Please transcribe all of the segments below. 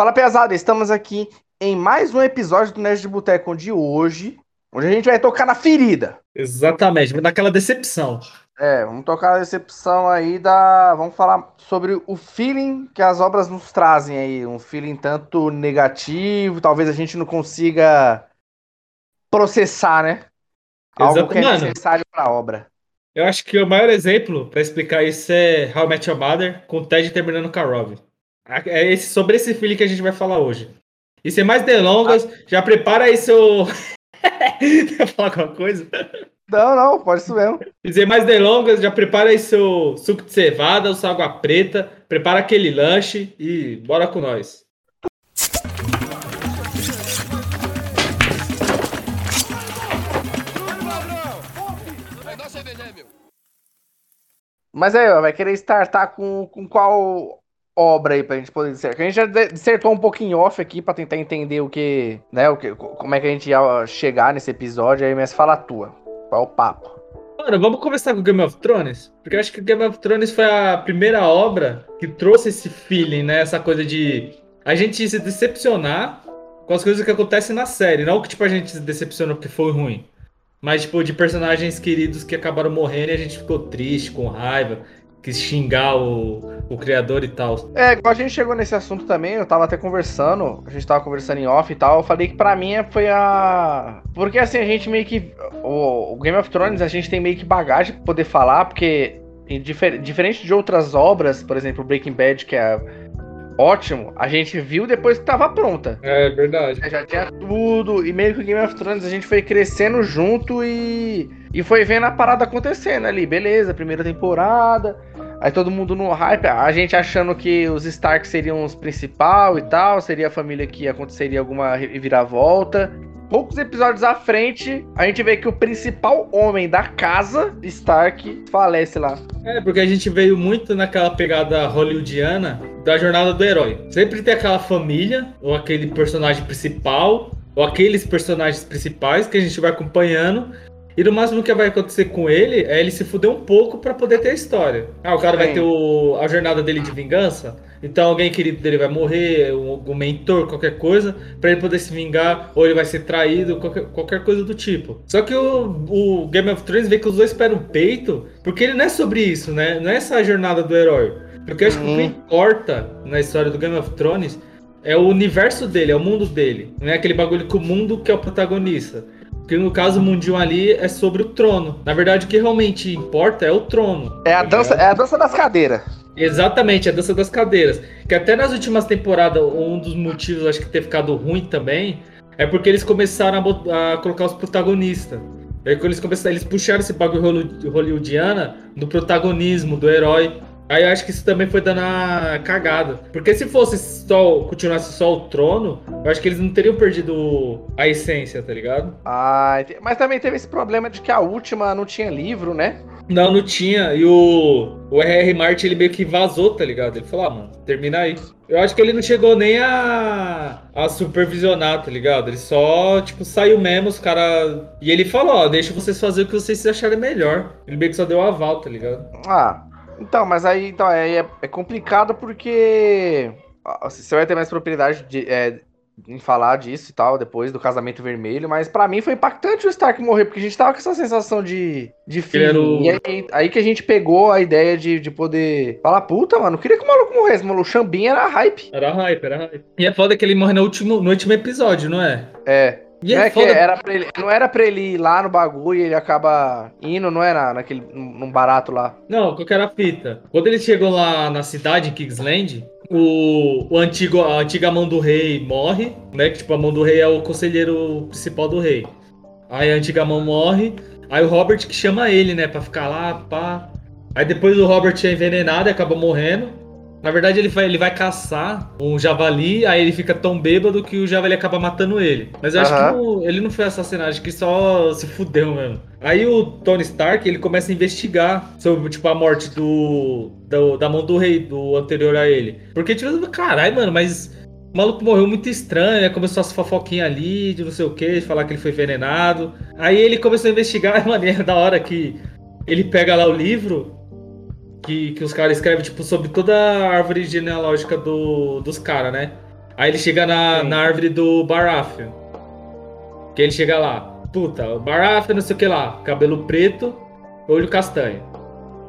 Fala, pesada, estamos aqui em mais um episódio do Nerd de Boteco de hoje, onde a gente vai tocar na ferida. Exatamente, naquela decepção. É, vamos tocar a decepção aí da. Vamos falar sobre o feeling que as obras nos trazem aí. Um feeling tanto negativo, talvez a gente não consiga processar, né? Algo que é Mano, necessário pra obra. Eu acho que o maior exemplo pra explicar isso é How I Met Your Mother, com o Ted terminando com a Robin. É esse, sobre esse feeling que a gente vai falar hoje. E sem mais delongas, já prepara aí seu. Quer falar alguma coisa? Não, não, pode isso mesmo. E sem mais delongas, já prepara aí seu suco de cevada, o sua água preta, prepara aquele lanche e bora com nós. Mas aí, ó, vai querer startar com, com qual obra aí pra gente poder dissertar? A gente já dissertou um pouquinho off aqui pra tentar entender o que, né, o que, como é que a gente ia chegar nesse episódio aí, mas fala a tua. Qual é o papo? Mano, vamos começar com Game of Thrones? Porque eu acho que Game of Thrones foi a primeira obra que trouxe esse feeling, né? Essa coisa de a gente se decepcionar com as coisas que acontecem na série. Não que tipo, a gente se decepcionou porque foi ruim. Mas, tipo, de personagens queridos que acabaram morrendo e a gente ficou triste, com raiva, quis xingar o, o criador e tal. É, igual a gente chegou nesse assunto também, eu tava até conversando, a gente tava conversando em off e tal, eu falei que pra mim foi a. Porque assim, a gente meio que. O, o Game of Thrones, a gente tem meio que bagagem pra poder falar, porque. Difer diferente de outras obras, por exemplo, Breaking Bad, que é ótimo, a gente viu depois que tava pronta. É verdade. Já tinha tudo, e meio que o Game of Thrones a gente foi crescendo junto e, e foi vendo a parada acontecendo ali. Beleza, primeira temporada, aí todo mundo no hype, a gente achando que os Stark seriam os principal e tal, seria a família que aconteceria alguma reviravolta. Poucos episódios à frente, a gente vê que o principal homem da casa, Stark, falece lá. É, porque a gente veio muito naquela pegada hollywoodiana da jornada do herói. Sempre tem aquela família, ou aquele personagem principal, ou aqueles personagens principais que a gente vai acompanhando. E no máximo que vai acontecer com ele é ele se fuder um pouco para poder ter a história. Ah, o cara Sim. vai ter o, a jornada dele de vingança. Então alguém querido dele vai morrer, um, um mentor, qualquer coisa, para ele poder se vingar, ou ele vai ser traído, qualquer, qualquer coisa do tipo. Só que o, o Game of Thrones vê que os dois esperam o peito, porque ele não é sobre isso, né? Não é essa jornada do herói. Porque eu acho que o que uhum. importa na história do Game of Thrones é o universo dele, é o mundo dele. Não é aquele bagulho que o mundo que é o protagonista. Porque no caso o mundinho ali é sobre o trono. Na verdade, o que realmente importa é o trono. É a dança, é a dança das cadeiras. Exatamente, a dança das cadeiras. Que até nas últimas temporadas, um dos motivos, acho que ter ficado ruim também, é porque eles começaram a, a colocar os protagonistas. Aí quando eles começaram, eles puxaram esse bagulho hollywoodiana do protagonismo, do herói. Aí eu acho que isso também foi dando a cagada. Porque se fosse só, continuasse só o trono, eu acho que eles não teriam perdido a essência, tá ligado? Ah, mas também teve esse problema de que a última não tinha livro, né? Não, não tinha. E o, o R.R. Martin, ele meio que vazou, tá ligado? Ele falou, ah, mano, termina aí. Eu acho que ele não chegou nem a, a supervisionar, tá ligado? Ele só, tipo, saiu mesmo, os caras. E ele falou, ó, deixa vocês fazer o que vocês acharem melhor. Ele meio que só deu aval, tá ligado? Ah, então, mas aí então, aí é, é complicado porque você vai ter mais propriedade de, é, em falar disso e tal, depois do casamento vermelho, mas para mim foi impactante o Stark morrer, porque a gente tava com essa sensação de, de fim. E aí, aí, que a gente pegou a ideia de, de poder falar, puta, mano, queria que o maluco morresse, mano. O Xambin era hype. Era hype, era hype. E é foda que ele morre no último, no último episódio, não é? É. E não, é, que era ele, não era pra ele ir lá no bagulho e ele acaba indo, não era naquele, num barato lá. Não, qual que era a fita? Quando ele chegou lá na cidade, em Kingsland, o, o antigo, a antiga mão do rei morre, né? Que tipo, a mão do rei é o conselheiro principal do rei. Aí a antiga mão morre, aí o Robert que chama ele, né, pra ficar lá, pá. Aí depois o Robert é envenenado e acaba morrendo. Na verdade, ele vai, ele vai caçar um javali, aí ele fica tão bêbado que o javali acaba matando ele. Mas eu acho que não, ele não foi assassinado, acho que só se fudeu mesmo. Aí o Tony Stark, ele começa a investigar sobre, tipo, a morte do, do da mão do rei, do anterior a ele. Porque, tipo, caralho, mano, mas o maluco morreu muito estranho, né? Começou as fofoquinhas ali, de não sei o que, de falar que ele foi envenenado. Aí ele começou a investigar, mano, e é da hora que ele pega lá o livro que, que os caras escrevem, tipo, sobre toda a árvore genealógica do, dos caras, né? Aí ele chega na, Sim. na árvore do Baratheon. Que ele chega lá. Puta, o Baratheon, não sei o que lá. Cabelo preto, olho castanho.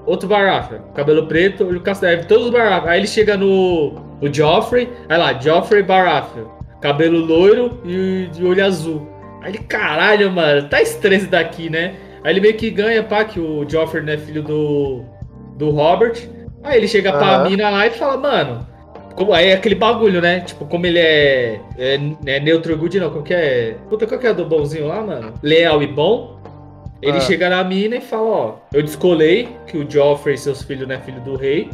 Outro Baratheon, cabelo preto, olho castanho. Aí Todos os Baratheon. Aí ele chega no o Joffrey. Aí lá, Joffrey Baratheon. Cabelo loiro e de olho azul. Aí ele, caralho, mano, tá estranho isso daqui, né? Aí ele meio que ganha, pá, que o Joffrey não é filho do, do Robert. Aí ele chega pra Aham. mina lá e fala, mano, como, aí é aquele bagulho, né? Tipo, como ele é, é, é neutro good, não, como que é? Puta, qual que é do bonzinho lá, mano? Leal e bom. Ele Ah. chega na mina e fala, ó, eu descolei que o Joffrey e seus filhos não é filho do rei.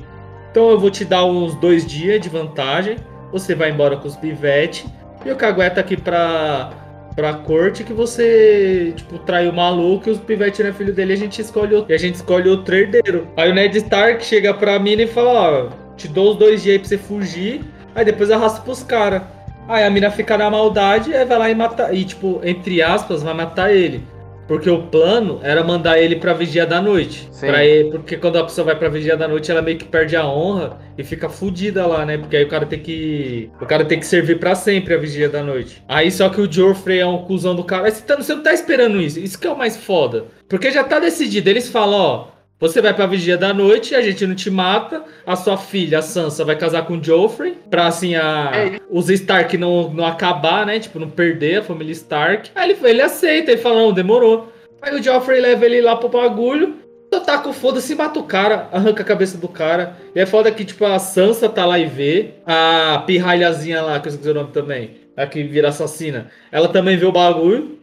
Então eu vou te dar uns dois dias de vantagem. Você vai embora com os pivete. E o Cagueta aqui pra, pra corte que você, tipo, traiu o maluco e os pivete não é filho dele. A gente escolhe o, e a gente escolhe outro herdeiro. Aí o Ned Stark chega pra mina e fala, ó, te dou os dois dias aí pra você fugir. Aí depois arrasta pros caras. Aí a mina fica na maldade, aí vai lá e mata. E, tipo, entre aspas, vai matar ele. Porque o plano era mandar ele pra vigia da noite. Pra ele, porque quando a pessoa vai pra vigia da noite, ela meio que perde a honra e fica fudida lá, né? Porque aí o cara tem que. O cara tem que servir pra sempre a vigia da noite. Aí só que o Joffrey é um cuzão do cara. Você, tá- você não tá esperando isso. Isso que é o mais foda. Porque já tá decidido. Eles falam, ó. Você vai pra vigia da noite, a gente não te mata. A sua filha, a Sansa, vai casar com o Joffrey. Pra assim, a, É. os Stark não, não acabar, né? Tipo, não perder a família Stark. Aí ele, ele aceita, ele fala, não, demorou. Aí o Joffrey leva ele lá pro bagulho. Só tá com foda-se, mata o cara, arranca a cabeça do cara. E é foda que, tipo, a Sansa tá lá e vê. A pirralhazinha lá, que eu esqueci o nome também. A que vira assassina. Ela também vê o bagulho.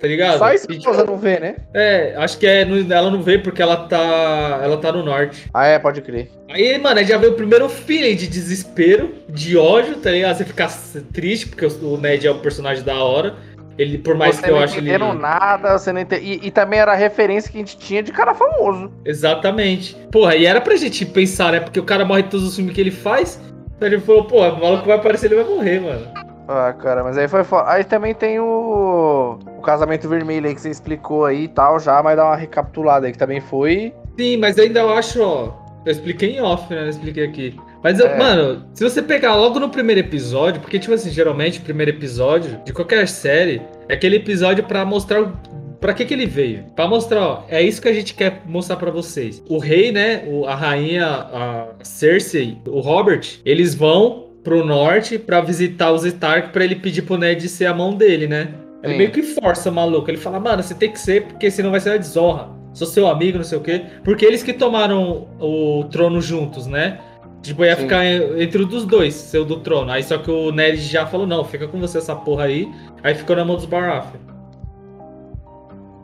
Tá ligado? Só a esposa não vê, né? é, acho que é, ela não vê porque ela tá, ela tá no norte. Ah, é, pode crer. Aí, mano, aí já veio o primeiro feeling de desespero, de ódio, tá ligado? Você fica triste porque o Ned é um personagem da hora. Ele, por mais você que eu não acho ele. entenderam nada, você não ente... e, e também era a referência que a gente tinha de cara famoso. Exatamente. Porra, e era pra gente pensar, né? Porque o cara morre em todos os filmes que ele faz. Então ele falou, pô, o maluco vai aparecer, ele vai morrer, mano. Ah, cara, mas aí foi foda. Aí também tem o... o casamento vermelho aí que você explicou aí e tal, já, mas dá uma recapitulada aí, que também foi. Sim, mas ainda eu acho, ó. Eu expliquei em off, né? Eu expliquei aqui. Mas, É. mano, se você pegar logo no primeiro episódio, porque, tipo assim, geralmente o primeiro episódio de qualquer série é aquele episódio pra mostrar o- pra que que ele veio. Pra mostrar, ó, é isso que a gente quer mostrar pra vocês. O rei, né? o- a rainha, a Cersei, o Robert, eles vão pro norte pra visitar os Stark pra ele pedir pro Ned ser a mão dele, né? Ele Sim. meio que força o maluco. Ele fala, mano, você tem que ser, porque senão vai ser uma desonra. Sou seu amigo, não sei o quê. Porque eles que tomaram o trono juntos, né? Tipo, ia Sim. ficar en- entre os dois, seu do trono. Aí só que o Ned já falou, não, fica com você essa porra aí. Aí ficou na mão dos Baratheon.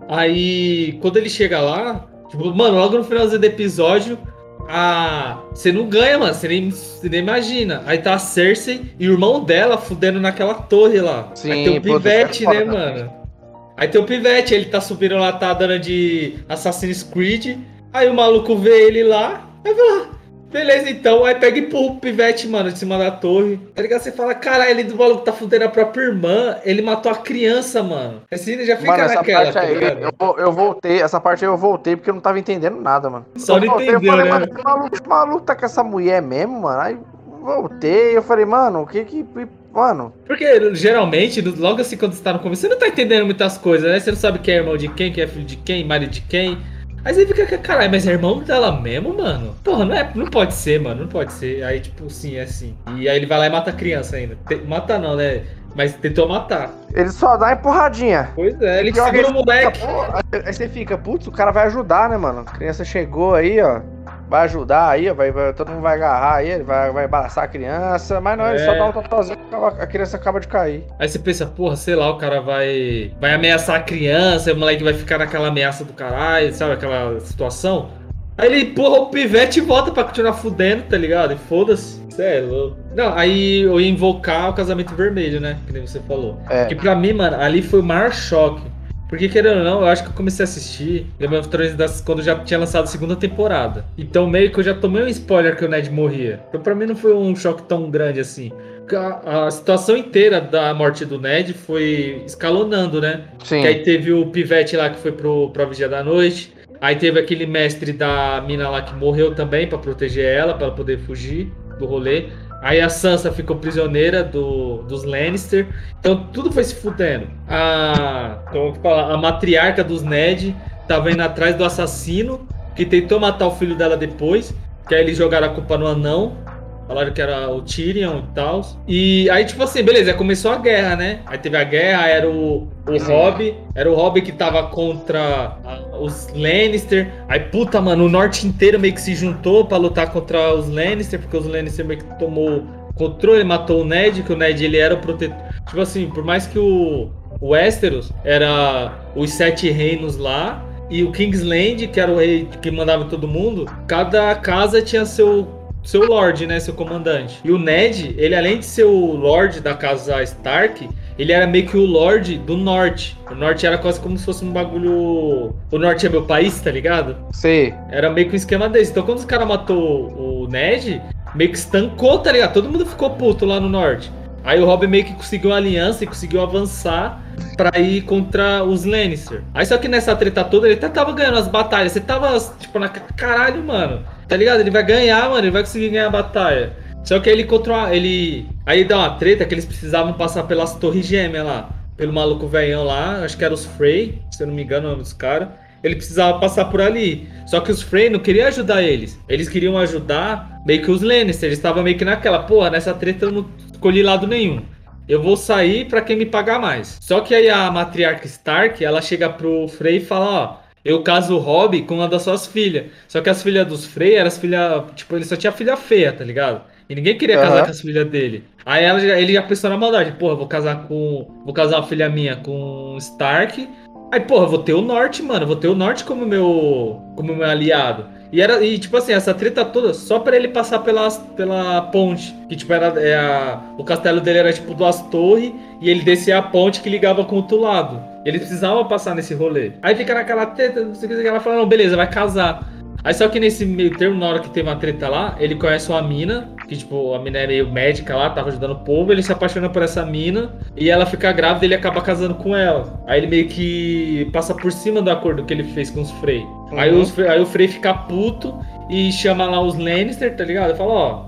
Aí, quando ele chega lá, tipo, mano, logo no finalzinho do episódio, a... você não ganha, mano, você nem, você nem imagina. Aí tá a Cersei e o irmão dela fudendo naquela torre lá. Sim, Aí tem o puta, Pivete, é né, mano? Aí tem o Pivete, ele tá subindo lá, tá dando de Assassin's Creed. Aí o maluco vê ele lá, aí vai lá. Beleza, então. Aí pega e empurra o Pivete, mano, de cima da torre. Tá ligado? Você fala, caralho, ele do maluco tá fudendo a própria irmã. Ele matou a criança, mano. Assim, já fica Mano, essa naquela, parte tá aí, eu, eu voltei, essa parte aí eu voltei porque eu não tava entendendo nada, mano. Só eu não voltei, entendeu, eu falei, né? mano, maluco, maluco tá com essa mulher mesmo, mano. Aí voltei, eu falei, mano, o que que. Mano, Porque geralmente, logo assim quando você tá no começo, você não tá entendendo muitas coisas, né? Você não sabe quem é irmão de quem, quem é filho de quem, marido de quem. Aí você fica, caralho, mas é irmão dela mesmo, mano? Porra, não, é, não pode ser, mano, não pode ser. Aí, tipo, sim, é assim. E aí ele vai lá e mata a criança ainda. Te- mata não, né? Mas tentou matar. ele só dá empurradinha. Pois é, ele segura o moleque. fica, Aí você fica, putz, o cara vai ajudar, né, mano? A criança chegou aí, ó. Vai ajudar aí. Vai, vai- todo mundo vai agarrar aí, ele vai, vai abraçar a criança. Mas não, ele É. só dá um totozinho a criança acaba de cair. Aí você pensa, porra, sei lá, o cara vai vai ameaçar a criança, o moleque vai ficar naquela ameaça do caralho, sabe? Aquela situação. Aí ele empurra o pivete e volta pra continuar fudendo, tá ligado? E foda-se. Cê é louco. Não, aí eu ia invocar o casamento vermelho, né? Que nem você falou. É. Que pra mim, mano, ali foi o maior choque. Porque, querendo ou não, eu acho que eu comecei a assistir Game of Thrones das- quando já tinha lançado a segunda temporada. Então, meio que eu já tomei um spoiler que o Ned morria. Então, pra mim, não foi um choque tão grande assim. A, a situação inteira da morte do Ned foi escalonando, né? Sim. Que aí teve o pivete lá que foi pro, pra Vigia da Noite. Aí teve aquele mestre da mina lá que morreu também pra proteger ela, pra ela poder fugir do rolê. Aí a Sansa ficou prisioneira do, dos Lannister. Então tudo foi se fudendo. A, a matriarca dos Ned tava indo atrás do assassino que tentou matar o filho dela depois. Que aí eles jogaram a culpa no anão. Falaram que era o Tyrion e tal. E aí, tipo assim, beleza, começou a guerra, né? Aí teve a guerra, era o, o Robb, era o Robb que tava contra a, os Lannister. Aí, puta, mano, o norte inteiro meio que se juntou para lutar contra os Lannister, porque os Lannister meio que tomou controle, matou o Ned, que o Ned ele era o protetor. Tipo assim, por mais que o, o Westeros era os sete reinos lá, e o Kingsland, que era o rei que mandava todo mundo, cada casa tinha seu seu Lorde, né? Seu comandante. E o Ned, ele além de ser o Lorde da casa Stark, ele era meio que o Lorde do Norte. O Norte era quase como se fosse um bagulho. O Norte é meu país, tá ligado? Sim. Era meio que um esquema desse. Então quando os caras matou o Ned, meio que estancou, tá ligado? Todo mundo ficou puto lá no Norte. Aí o Robb meio que conseguiu uma aliança e conseguiu avançar pra ir contra os Lannister. Aí só que nessa treta toda ele até tava ganhando as batalhas. Você tava, tipo, na caralho, mano. Tá ligado? Ele vai ganhar, mano. Ele vai conseguir ganhar a batalha. Só que ele contra ele. Aí dá uma treta que eles precisavam passar pelas torres gêmeas lá. Pelo maluco velhão lá. Acho que era os Frey, se eu não me engano, o nome dos caras. Ele precisava passar por ali. Só que os Frey não queriam ajudar eles. Eles queriam ajudar meio que os Lannister. Eles estavam meio que naquela, porra, nessa treta eu não escolhi lado nenhum. Eu vou sair para quem me pagar mais. Só que aí a matriarca Stark, ela chega pro Frey e fala, ó, eu caso o Robb com uma das suas filhas. Só que as filhas dos Frey eram as filhas. Tipo, ele só tinha filha feia, tá ligado? E ninguém queria casar uhum. com as filhas dele. Aí ela, ele já pensou na maldade. Porra, vou casar com. Vou casar uma filha minha com Stark. Aí, porra, vou ter o Norte, mano. Vou ter o Norte como meu. como meu aliado. E era, e tipo assim, essa treta toda só para ele passar pela, pela ponte. Que tipo, era. É a, o castelo dele era tipo duas torres e ele descia a ponte que ligava com o outro lado. Ele precisava passar nesse rolê. Aí fica naquela treta, não sei o que, ela fala, não, beleza, vai casar. Aí só que nesse meio termo, na hora que teve uma treta lá, ele conhece uma mina, que tipo, a mina é meio médica lá, tava ajudando o povo, ele se apaixona por essa mina, e ela fica grávida e ele acaba casando com ela. Aí ele meio que passa por cima do acordo que ele fez com os Frey. Uhum. Aí, os, aí o Frey fica puto e chama lá os Lannister, tá ligado? Fala, ó,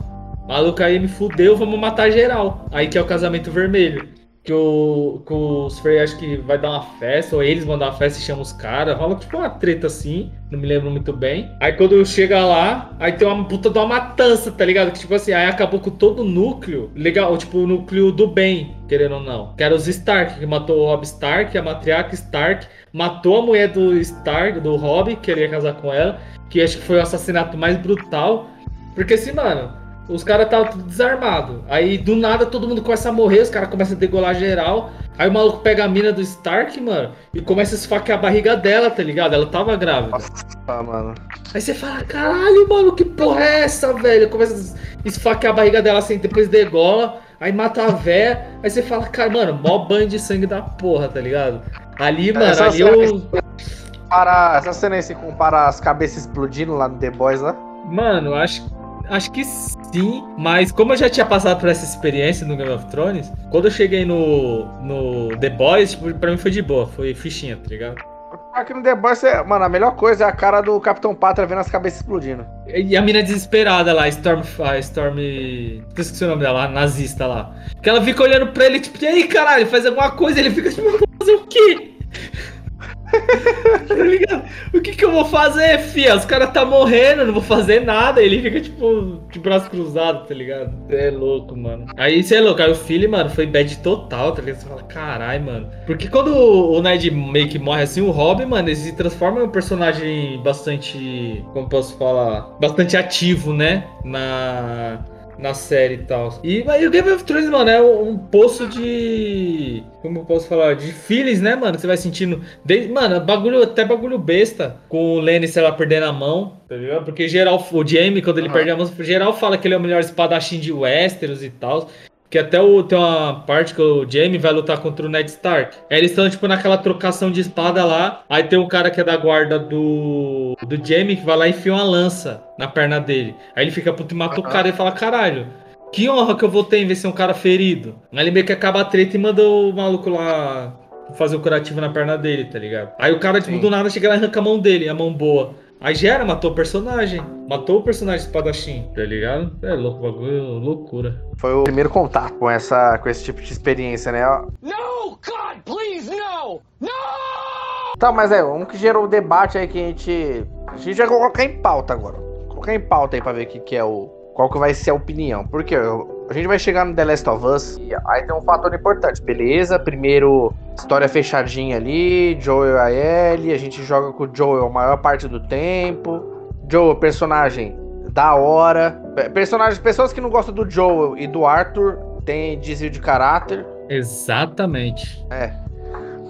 maluco aí me fudeu, vamos matar geral. Aí que é o casamento vermelho que, o, que os Frey acho que vai dar uma festa, ou eles vão dar uma festa e chamam os caras. Rola tipo uma treta assim, não me lembro muito bem. Aí quando chega lá, aí tem uma puta de uma matança, tá ligado? Que tipo assim, aí acabou com todo o núcleo, legal, tipo o núcleo do bem, querendo ou não. Que era os Stark, que matou o Rob Stark, a matriarca Stark, matou a mulher do Stark, do Rob, que queria casar com ela, que acho que foi o assassinato mais brutal. Porque assim, mano, os caras estavam tudo desarmado. Aí do nada todo mundo começa a morrer, os caras começam a degolar geral. Aí o maluco pega a mina do Stark, mano, e começa a esfaquear a barriga dela, tá ligado? Ela tava grávida. Nossa, mano. Aí você fala, caralho, mano, que porra é essa, velho? Começa a esfaquear a barriga dela assim, depois degola, aí mata a véia. Aí você fala, cara, mano, mó banho de sangue da porra, tá ligado? Ali, mano, essa ali eu. Para, essa cena aí se compara as cabeças explodindo lá no The Boys lá? Mano, acho acho que sim, mas como eu já tinha passado por essa experiência no Game of Thrones, quando eu cheguei no, no The Boys, tipo, pra mim foi de boa, foi fichinha, tá ligado? Aqui no The Boys, é, mano, a melhor coisa é a cara do Capitão Pátria vendo as cabeças explodindo. E a mina desesperada lá, Storm. A Storm. Esqueci o nome dela, a nazista lá. Que ela fica olhando pra ele, tipo, e aí, caralho, faz alguma coisa, ele fica tipo, fazer o quê? tá? O que que eu vou fazer, fia? Os caras tá morrendo, não vou fazer nada. Ele fica, tipo, de braço cruzado, tá ligado? É louco, mano. Aí você é louco. Aí o filho, mano, foi bad total, tá ligado? Você fala, carai, mano. Porque quando o Ned meio que morre assim, o Robin, mano, ele se transforma em um personagem bastante. Como posso falar? Bastante ativo, né? Na na série e tal. E aí o Game of Thrones, mano, é um poço de. Como eu posso falar? De feelings, né, mano? Você vai sentindo. Desde, mano, bagulho, até bagulho besta. Com o Lenny, sei lá, perdendo a mão, tá ligado? Porque geral, o Jamie, quando ele uhum. perde a mão, geral fala que ele é o melhor espadachim de Westeros e tal. Que até o, tem uma parte que o Jamie vai lutar contra o Ned Stark. Aí eles estão, tipo, naquela trocação de espada lá. Aí tem um cara que é da guarda do, do Jamie que vai lá e enfia uma lança na perna dele. Aí ele fica puto e mata uhum. o cara e fala: caralho, que honra que eu vou ter em ver ser um cara ferido. Aí ele meio que acaba a treta e manda o maluco lá fazer o curativo na perna dele, tá ligado? Aí o cara, tipo, Sim. do nada chega lá e arranca a mão dele, a mão boa. Aí gera, matou o personagem. Matou o personagem espadachim, tá ligado? É louco, bagulho, loucura. Foi o primeiro contato com, essa, com esse tipo de experiência, né? No, God, please, no! No! Tá, mas é, um que gerou o debate aí que a gente. A gente vai colocar em pauta agora. Colocar em pauta aí pra ver o que, que é o. Qual que vai ser a opinião. Porque a gente vai chegar no The Last of Us e aí tem um fator importante. Beleza, primeiro história fechadinha ali, Joel e a Ellie, a gente joga com o Joel a maior parte do tempo. Joel, personagem da hora. Personagens, pessoas que não gostam do Joel e do Arthur tem desvio de caráter. Exatamente. É.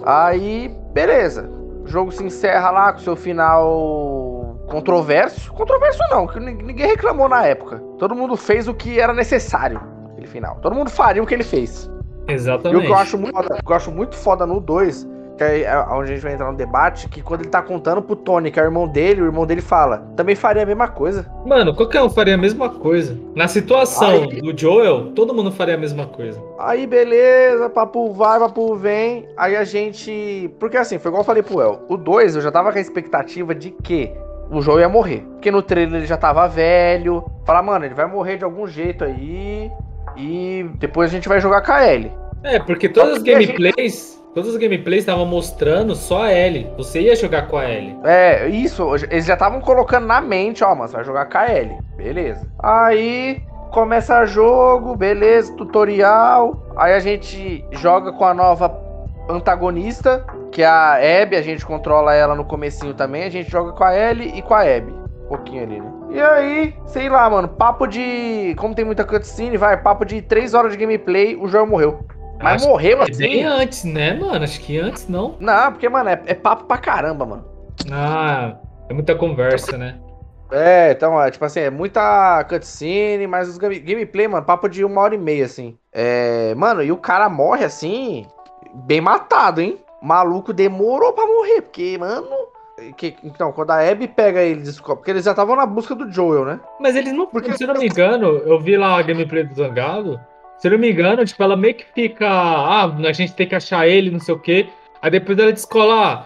Aí, beleza. O jogo se encerra lá com seu final controverso. Controverso não, que ninguém reclamou na época. Todo mundo fez o que era necessário naquele final. Todo mundo faria o que ele fez. Exatamente. E o que eu acho muito foda, eu acho muito foda no 2, que é onde a gente vai entrar no debate, que quando ele tá contando pro Tony, que é o irmão dele, o irmão dele fala, também faria a mesma coisa. Mano, qualquer um faria a mesma coisa. Na situação Aí... do Joel, todo mundo faria a mesma coisa. Aí, beleza, papo vai, papo vem. Aí a gente. Porque assim, foi igual eu falei pro El. O 2 eu já tava com a expectativa de que o Joel ia morrer. Porque no trailer ele já tava velho. Falar, mano, ele vai morrer de algum jeito aí. E depois a gente vai jogar com a Ellie. É, porque todas as gameplays. Gente... Todas as gameplays estavam mostrando só a Ellie. Você ia jogar com a Ellie. É, isso. Eles já estavam colocando na mente, ó, mano, você vai jogar com a Ellie. Beleza. Aí começa jogo, beleza, tutorial. Aí a gente joga com a nova antagonista, que é a Abby, a gente controla ela no comecinho também. A gente joga com a Ellie e com a Abby. Um pouquinho ali, né? E aí, sei lá, mano, papo de. Como tem muita cutscene, vai, papo de 3 horas de gameplay, o jogo morreu. Mas Acho morreu assim. Bem antes, né, mano? Acho que antes não. Não, porque, mano, é, é papo pra caramba, mano. Ah, é muita conversa, né? É, então, é, tipo assim, é muita cutscene, mas os game, gameplay, mano, papo de uma hora e meia, assim. É, mano, e o cara morre assim, bem matado, hein? Maluco demorou pra morrer, porque, mano. Que, então, quando a Abby pega ele, descobre. Porque eles já estavam na busca do Joel, né? Mas eles não. Porque, se eu não me engano, eu vi lá a gameplay do Zangado. Se eu não me engano, tipo, ela meio que fica. Ah, a gente tem que achar ele, não sei o quê. Aí depois ela descola.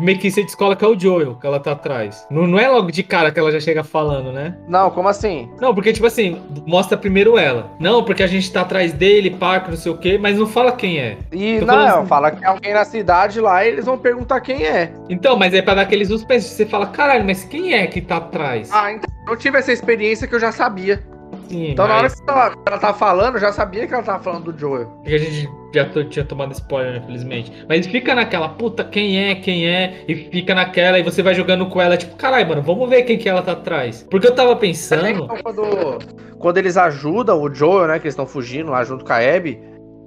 Meio que você descola que é o Joel que ela tá atrás. Não, não é logo de cara que ela já chega falando, né? Não, como assim? Não, porque, tipo assim, mostra primeiro ela. Não, porque a gente tá atrás dele, parque, não sei o quê, mas não fala quem é. E Tô não, assim... fala que é alguém na cidade lá e eles vão perguntar quem é. Então, mas é pra dar aqueles suspense. Você fala, caralho, mas quem é que tá atrás? Ah, então eu tive essa experiência que eu já sabia. Sim, então, mas... na hora que ela, ela tava falando, eu já sabia que ela tava falando do Joel. Porque a gente já tinha tomado spoiler, infelizmente. Mas fica naquela, puta, quem é, quem é? E fica naquela, e você vai jogando com ela, tipo, caralho, mano, vamos ver quem que ela tá atrás. Porque eu tava pensando. Quando, quando eles ajudam o Joel, né, que eles estão fugindo lá junto com a Abby.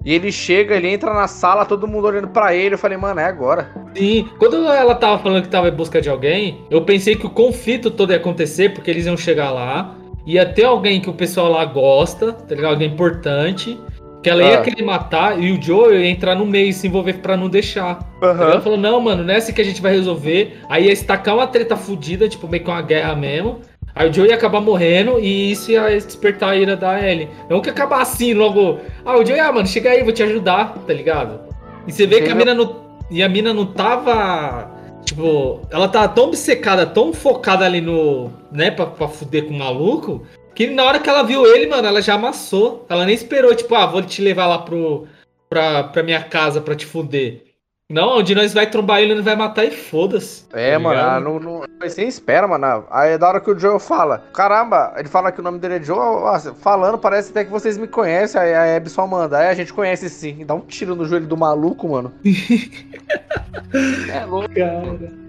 E ele chega, ele entra na sala, todo mundo olhando para ele. Eu falei, mano, é agora. Sim, quando ela tava falando que tava em busca de alguém, eu pensei que o conflito todo ia acontecer, porque eles iam chegar lá ia ter alguém que o pessoal lá gosta, tá ligado? Alguém importante. Que ela ia ah. querer matar e o Joe ia entrar no meio e se envolver pra não deixar. Uhum. Ela falou: não, mano, assim que a gente vai resolver. Aí ia estacar uma treta fodida, tipo, meio que uma guerra mesmo. Aí o Joe ia acabar morrendo e isso ia despertar a ira da Ellie. Não que acabar assim, logo. Ah, o Joe, ah, mano, chega aí, vou te ajudar, tá ligado? E você vê que a mina não. E a mina não tava Tipo, ela tá tão obcecada, tão focada ali no. né, pra, pra fuder com o maluco, que na hora que ela viu ele, mano, ela já amassou. Ela nem esperou, tipo, ah, vou te levar lá pro, pra, pra minha casa pra te fuder. Não, onde nós vai trombar ele, ele vai matar e foda-se. É, tá mano, não, não, você espera, mano. Aí é da hora que o Joe fala, caramba, ele fala que o nome dele é Joe, falando, parece até que vocês me conhecem. Aí a Abby só manda, aí a gente conhece sim. Dá um tiro no joelho do maluco, mano. é louco. Cara.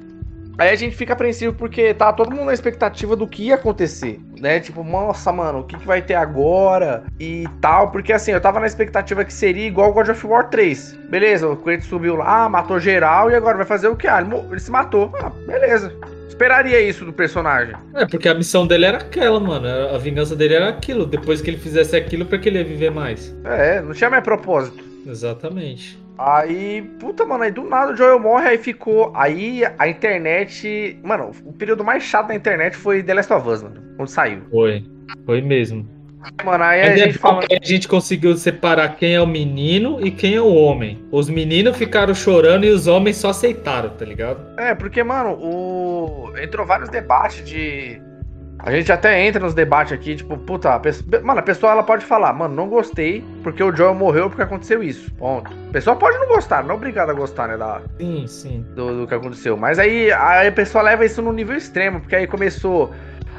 Aí a gente fica apreensivo porque tá todo mundo na expectativa do que ia acontecer, né? Tipo, nossa, mano, o que, que vai ter agora e tal. Porque assim, eu tava na expectativa que seria igual God of War 3. Beleza, o Kratos subiu lá, matou geral e agora vai fazer o que? Ah, ele, ele se matou. Ah, beleza. Esperaria isso do personagem. É, porque a missão dele era aquela, mano. A vingança dele era aquilo. Depois que ele fizesse aquilo, pra que ele ia viver mais? É, não tinha mais propósito. Exatamente. Aí, puta, mano, aí do nada o Joel morre, aí ficou. Aí a internet. Mano, o período mais chato da internet foi The Last of Us, mano. Quando saiu. Foi. Foi mesmo. Mano, aí a é gente fala. a gente conseguiu separar quem é o menino e quem é o homem. Os meninos ficaram chorando e os homens só aceitaram, tá ligado? É, porque, mano, o. Entrou vários debates de. A gente até entra nos debates aqui, tipo, puta, a pessoa... mano, a pessoa ela pode falar, mano, não gostei porque o Joel morreu porque aconteceu isso. Ponto. A pessoa pode não gostar, não é obrigada a gostar, né, da, Sim, sim. do, do que aconteceu. Mas aí, aí a pessoa leva isso no nível extremo, porque aí começou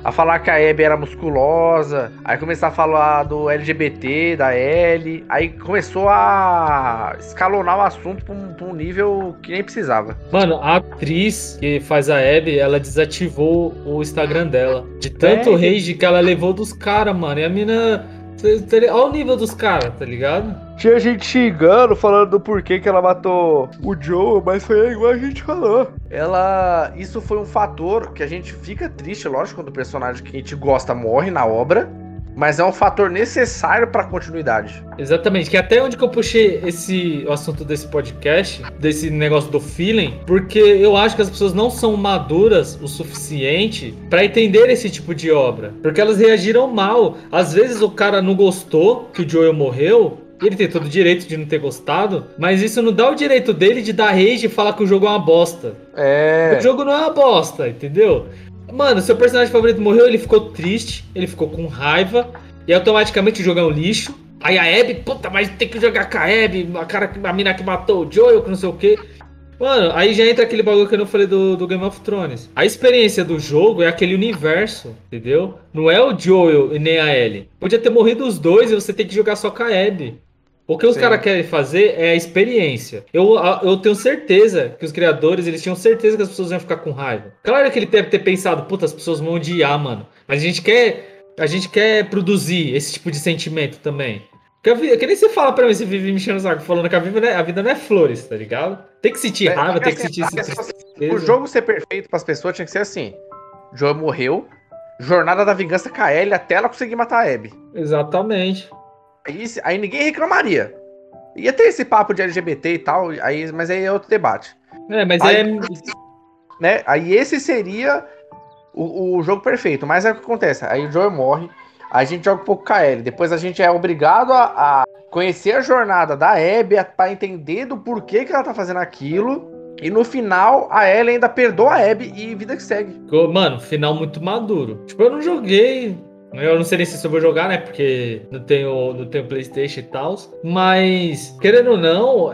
a falar que a Abby era musculosa, aí começou a falar do LGBT, da L, aí começou a escalonar o assunto pra um, pra um nível que nem precisava. Mano, a atriz que faz a Abby, ela desativou o Instagram dela. De tanto É? rage que ela levou dos caras, mano. E a mina. Olha o nível dos caras, tá ligado? Tinha gente xingando, falando do porquê que ela matou o Joe, mas foi igual a gente falou. Ela. Isso foi um fator que a gente fica triste, lógico, quando o personagem que a gente gosta morre na obra. Mas é um fator necessário pra continuidade. Exatamente, que até onde que eu puxei esse o assunto desse podcast, desse negócio do feeling, porque eu acho que as pessoas não são maduras o suficiente pra entender esse tipo de obra, porque elas reagiram mal. Às vezes o cara não gostou que o Joel morreu, ele tem todo o direito de não ter gostado, mas isso não dá o direito dele de dar rage e falar que o jogo é uma bosta. É. O jogo não é uma bosta, entendeu? Mano, seu personagem favorito morreu, ele ficou triste, ele ficou com raiva, e automaticamente o jogo é um lixo. Aí a Abby, puta, mas tem que jogar com a Abby, a, cara, a mina que matou o Joel, que não sei o quê. Mano, aí já entra aquele bagulho que eu não falei do, do Game of Thrones. A experiência do jogo é aquele universo, entendeu? Não é o Joel e nem a Ellie. Podia ter morrido os dois e você tem que jogar só com a Abby. O que os caras querem fazer é a experiência. Eu, eu tenho certeza que os criadores, eles tinham certeza que as pessoas iam ficar com raiva. Claro que ele deve ter pensado, puta, as pessoas vão odiar, mano. Mas a gente quer, a gente quer produzir esse tipo de sentimento também. Que, vida, que nem você fala pra mim, você vive me enchendo o saco, falando que a vida, não é, a vida não é flores, tá ligado? Tem que sentir É, raiva, tem que assim, sentir a pessoa- tristeza. O jogo ser perfeito pras pessoas tinha que ser assim: Joel morreu, jornada da vingança com a Ellie até ela conseguir matar a Abby. Exatamente. Aí, aí ninguém reclamaria. Ia ter esse papo de LGBT e tal, aí, mas aí é outro debate. É, mas Aí- é. né? Aí esse seria o, o jogo perfeito. Mas é o que acontece. Aí o Joel morre, a gente joga um pouco com a Ellie. Depois a gente é obrigado a, a conhecer a jornada da Abby para entender do porquê que ela tá fazendo aquilo. E no final, a Ellie ainda perdoa a Abby e vida que segue. Mano, final muito maduro. Tipo, eu não joguei. Eu não sei nem se eu vou jogar, né? Porque não tenho, não tenho Playstation e tal. Mas, querendo ou não,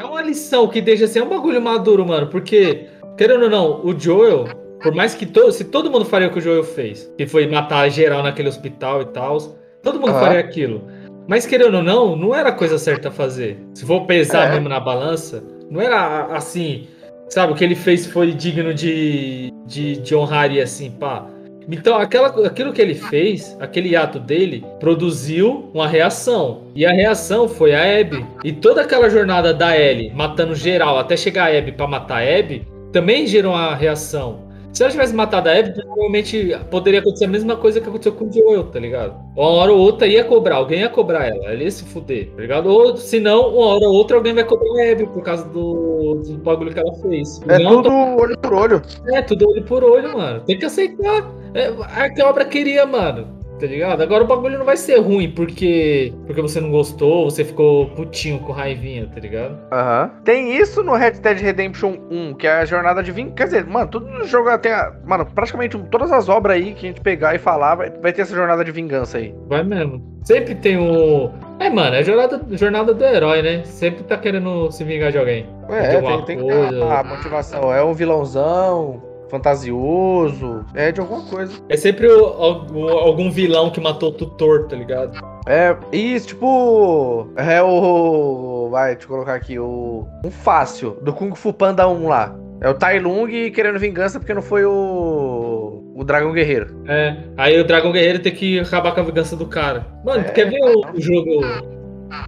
é uma lição que deixa assim, é um bagulho maduro, mano. Porque, querendo ou não, o Joel, por mais que to, se todo mundo faria o que o Joel fez, que foi matar geral naquele hospital e tal, todo mundo faria aquilo. Mas, querendo ou não, não era a coisa certa a fazer. Se for pesar É. mesmo na balança, não era assim. Sabe, o que ele fez foi digno de, de, de honraria, assim, pá. Então, aquela, aquilo que ele fez, aquele ato dele, produziu uma reação. E a reação foi a Abby. E toda aquela jornada da Ellie, matando geral, até chegar a Abby pra matar a Abby, também gerou uma reação. Se ela tivesse matado a Abby, provavelmente poderia acontecer a mesma coisa que aconteceu com o Joel, tá ligado? Uma hora ou outra ia cobrar, alguém ia cobrar ela, ela ia se fuder, tá ligado? Ou se não, uma hora ou outra alguém vai cobrar a Abby por causa do, do bagulho que ela fez. É Não tudo olho por olho. é, tudo olho por olho, mano. Tem que aceitar. É, que a obra queria, mano. Tá ligado? Agora o bagulho não vai ser ruim porque porque você não gostou, você ficou putinho com raivinha, tá ligado? Aham. Tem isso no Red Dead Redemption 1, que é a jornada de vingança. Quer dizer, mano, tudo no jogo tem. a- Mano, praticamente todas as obras aí que a gente pegar e falar vai, vai ter essa jornada de vingança aí. Vai mesmo. Sempre tem o. É, mano, é a jornada, jornada do herói, né? Sempre tá querendo se vingar de alguém. É, tem, tem que ter a, a motivação. É um vilãozão, fantasioso, é de alguma coisa. É sempre o- o- algum vilão que matou o tutor, tá ligado? É, isso, tipo. É o. Vai, deixa eu colocar aqui. O. Um fácil, do Kung Fu Panda 1 lá. É o Tai Lung querendo vingança porque não foi o. O Dragão Guerreiro. É. Aí o Dragão Guerreiro tem que acabar com a vingança do cara. Mano, É. quer ver o, o jogo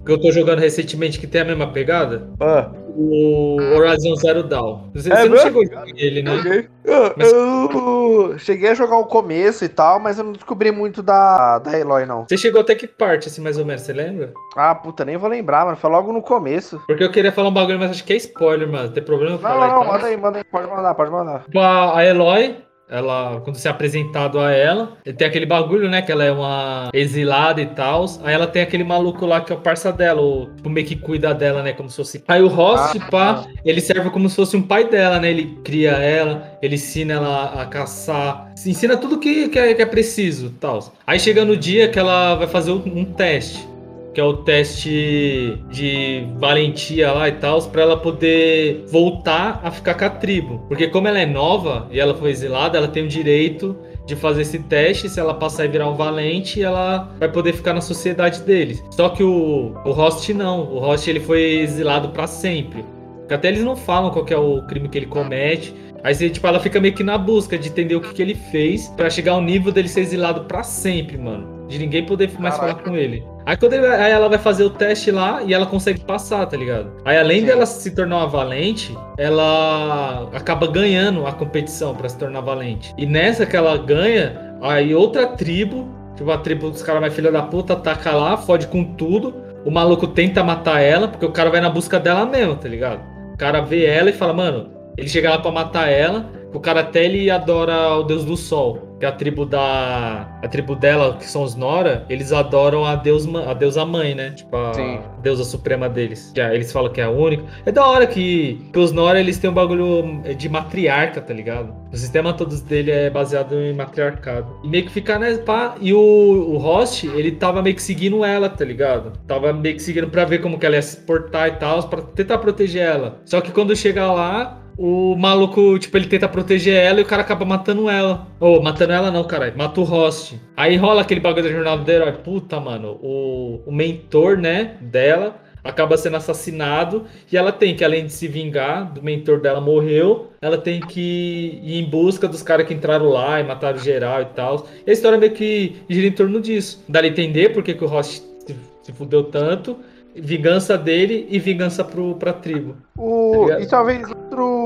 que eu tô jogando recentemente que tem a mesma pegada? Ah, O Horizon Zero Dawn. Você, É você não chegou a jogar ele, né? joguei. Eu, Mas- eu cheguei a jogar o começo e tal, mas eu não descobri muito da, da Eloy, não. Você chegou até que parte, assim, mais ou menos, você lembra? Ah, puta, nem vou lembrar, mano. Foi logo no começo. Porque eu queria falar um bagulho, mas acho que é spoiler, mano. Tem problema Não, falar não, não, manda aí, manda aí. Pode mandar, pode mandar. Tipo, a Eloy, ela, quando se é apresentado a ela, ele tem aquele bagulho, né? Que ela é uma exilada e tal. Aí ela tem aquele maluco lá que é o parça dela, o tipo, meio que cuida dela, né? Como se fosse. Aí o Ross, ah, pá, ele serve como se fosse um pai dela, né? Ele cria ela, ele ensina ela a caçar, ensina tudo que, que, é, que é preciso tal. Aí chega no dia que ela vai fazer um teste que é o teste de valentia lá e tal, para ela poder voltar a ficar com a tribo. Porque como ela é nova e ela foi exilada, ela tem o direito de fazer esse teste, se ela passar e virar um valente, ela vai poder ficar na sociedade deles. Só que o, o Host não, o Host ele foi exilado para sempre. Porque até eles não falam qual é o crime que ele comete. Aí tipo, ela fica meio que na busca de entender o que, que ele fez para chegar ao nível dele ser exilado para sempre, mano. De ninguém poder mais Caraca. falar com ele. Aí quando ele, aí ela vai fazer o teste lá e ela consegue passar, tá ligado? Aí além Sim. dela se tornar uma valente, ela acaba ganhando a competição para se tornar valente. E nessa que ela ganha, aí outra tribo, tipo a tribo dos caras mais filha da puta, ataca lá, fode com tudo. O maluco tenta matar ela, porque o cara vai na busca dela mesmo, tá ligado? O cara vê ela e fala, mano, ele chega lá pra matar ela, o cara até ele adora o deus do sol que a tribo da. A tribo dela, que são os Nora, eles adoram a, deus, a deusa mãe, né? Tipo, a Sim. deusa suprema deles. Que eles falam que é a única. É da hora que, que os Nora eles têm um bagulho de matriarca, tá ligado? O sistema todos dele é baseado em matriarcado. E meio que fica, né? Pá, e o, o host, ele tava meio que seguindo ela, tá ligado? Tava meio que seguindo pra ver como que ela ia se portar e tal, pra tentar proteger ela. Só que quando chega lá, o maluco, tipo, ele tenta proteger ela e o cara acaba matando ela. Ou, oh, matando ela não, caralho. Mata o host. Aí rola aquele bagulho da jornada do herói. Puta, mano. O, o mentor, né, dela acaba sendo assassinado e ela tem que, além de se vingar do mentor dela morreu, ela tem que ir em busca dos caras que entraram lá e mataram geral e tal. E a história meio que gira em torno disso. Dá a entender porque que o host se, se fudeu tanto vingança dele e vingança pro, pra tribo. O, tá e talvez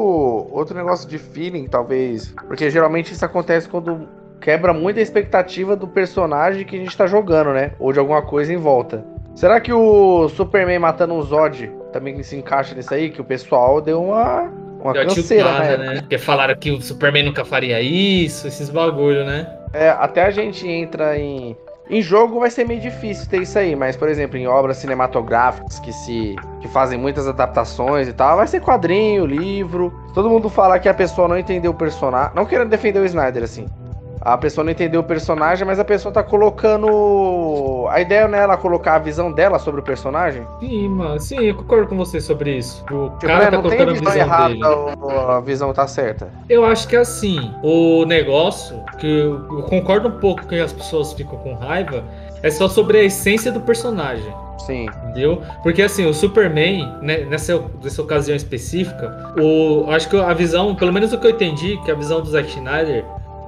outro, negócio de feeling, talvez. Porque geralmente isso acontece quando quebra muito a expectativa do personagem que a gente tá jogando, né? Ou de alguma coisa em volta. Será que o Superman matando o Zod também se encaixa nisso aí? Que o pessoal deu uma. Uma deu canseira, tiltada, né? Porque falaram que o Superman nunca faria isso, esses bagulho, né? É, até a gente entra em em jogo vai ser meio difícil ter isso aí, mas por exemplo, em obras cinematográficas que se que fazem muitas adaptações e tal, vai ser quadrinho, livro. Todo mundo fala que a pessoa não entendeu o personagem, não querendo defender o Snyder assim, a pessoa não entendeu o personagem, mas a pessoa tá colocando. A ideia não é ela colocar a visão dela sobre o personagem? Sim, mano. Sim, eu concordo com você sobre isso. O tipo, cara é, tá colocando a visão errada dele. Ou a visão tá certa? Eu acho que é assim. O negócio, que eu, eu concordo um pouco que as pessoas ficam com raiva, é só sobre a essência do personagem. Sim. Entendeu? Porque assim, o Superman, né, nessa, nessa ocasião específica, o, acho que a visão, pelo menos o que eu entendi, que a visão do Zack Snyder